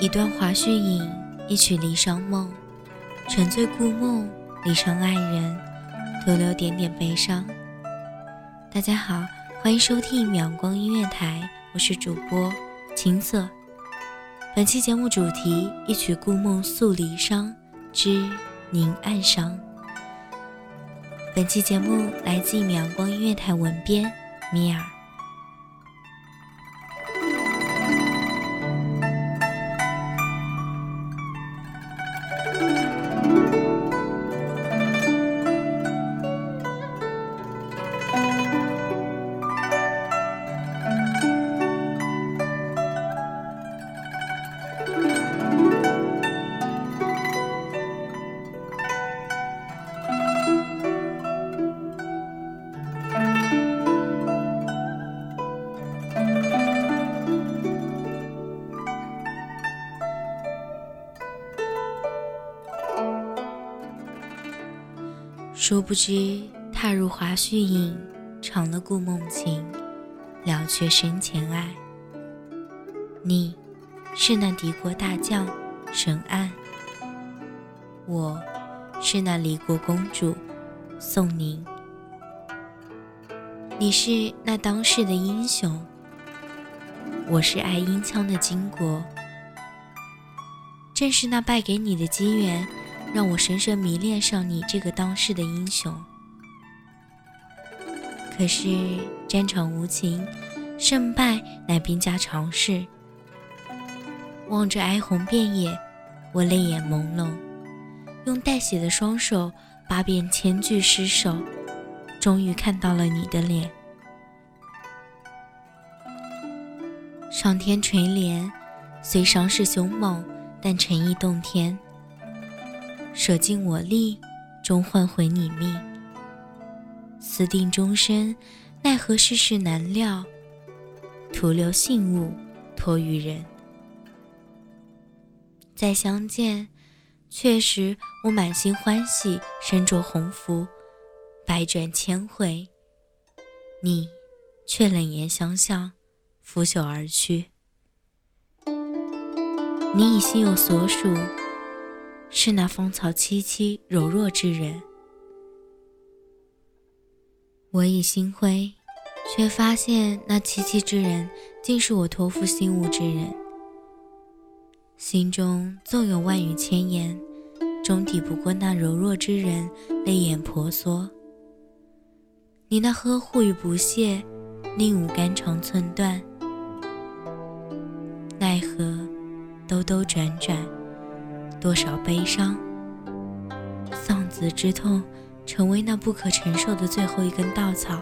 一段华胥引，一曲离殇梦，沉醉故梦，离殇爱人，徒留点点悲伤。大家好，欢迎收听秒光音乐台，我是主播青色。本期节目主题：一曲故梦诉离殇之凝暗伤。本期节目来自秒光音乐台文编米尔。殊不知，踏入华胥引，尝了故梦情，了却生前爱。你，是那敌国大将沈岸；我，是那离国公主宋宁。你是那当世的英雄，我是爱英枪的巾帼。正是那败给你的机缘。让我深深迷恋上你这个当世的英雄。可是战场无情，胜败乃兵家常事。望着哀鸿遍野，我泪眼朦胧，用带血的双手扒遍千具尸首，终于看到了你的脸。上天垂怜，虽伤势凶猛，但诚意动天。舍尽我力，终换回你命。私定终身，奈何世事难料，徒留信物托于人。再相见，确实我满心欢喜，身着红拂，百转千回，你却冷言相向，拂袖而去。你已心有所属。是那芳草萋萋、柔弱之人。我已心灰，却发现那萋萋之人，竟是我托付心物之人。心中纵有万语千言，终抵不过那柔弱之人泪眼婆娑。你那呵护与不屑，令吾肝肠寸断。奈何兜兜转转。多少悲伤，丧子之痛，成为那不可承受的最后一根稻草。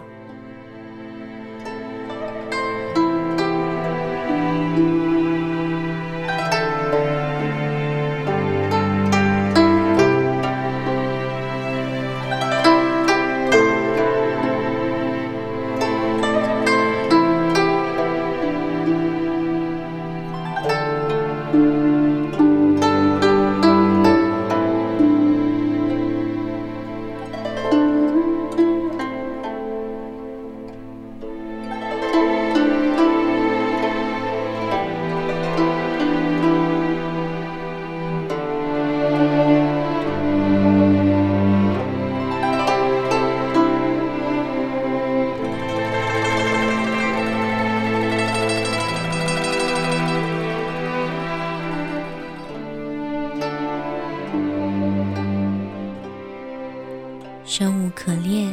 生无可恋，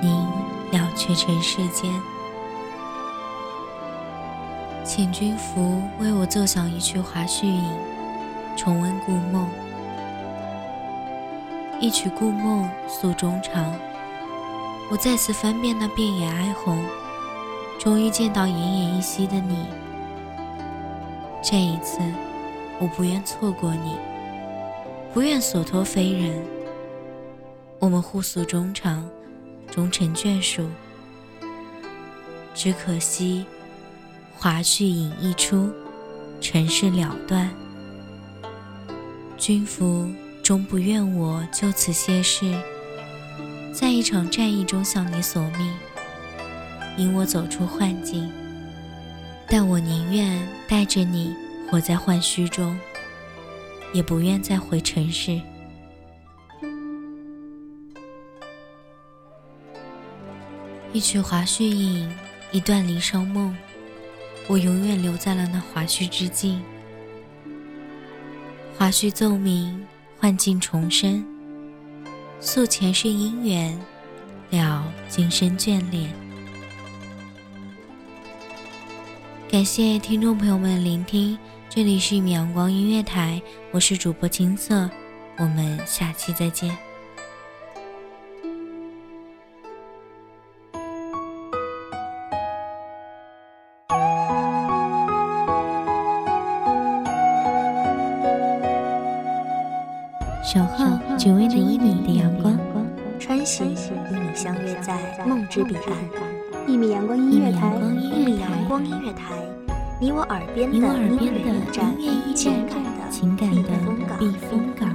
您了却尘世间。请君福为我奏响一曲华胥引，重温故梦。一曲故梦诉衷肠。我再次翻遍那遍野哀鸿，终于见到奄奄一息的你。这一次，我不愿错过你，不愿所托非人。我们互诉衷肠，终成眷属。只可惜，华胥引一出，尘世了断。君服终不愿我就此谢世，在一场战役中向你索命，引我走出幻境。但我宁愿带着你活在幻虚中，也不愿再回尘世。一曲华胥引，一段离殇梦，我永远留在了那华胥之境。华胥奏鸣，幻境重生，诉前世姻缘，了今生眷恋。感谢听众朋友们的聆听，这里是一米阳光音乐台，我是主播金色，我们下期再见。守候只为那一米的阳光，穿行与你相约在梦之彼岸。一米阳光音乐台，一米阳光音乐台，你我耳边的音乐驿站，情感的避风港。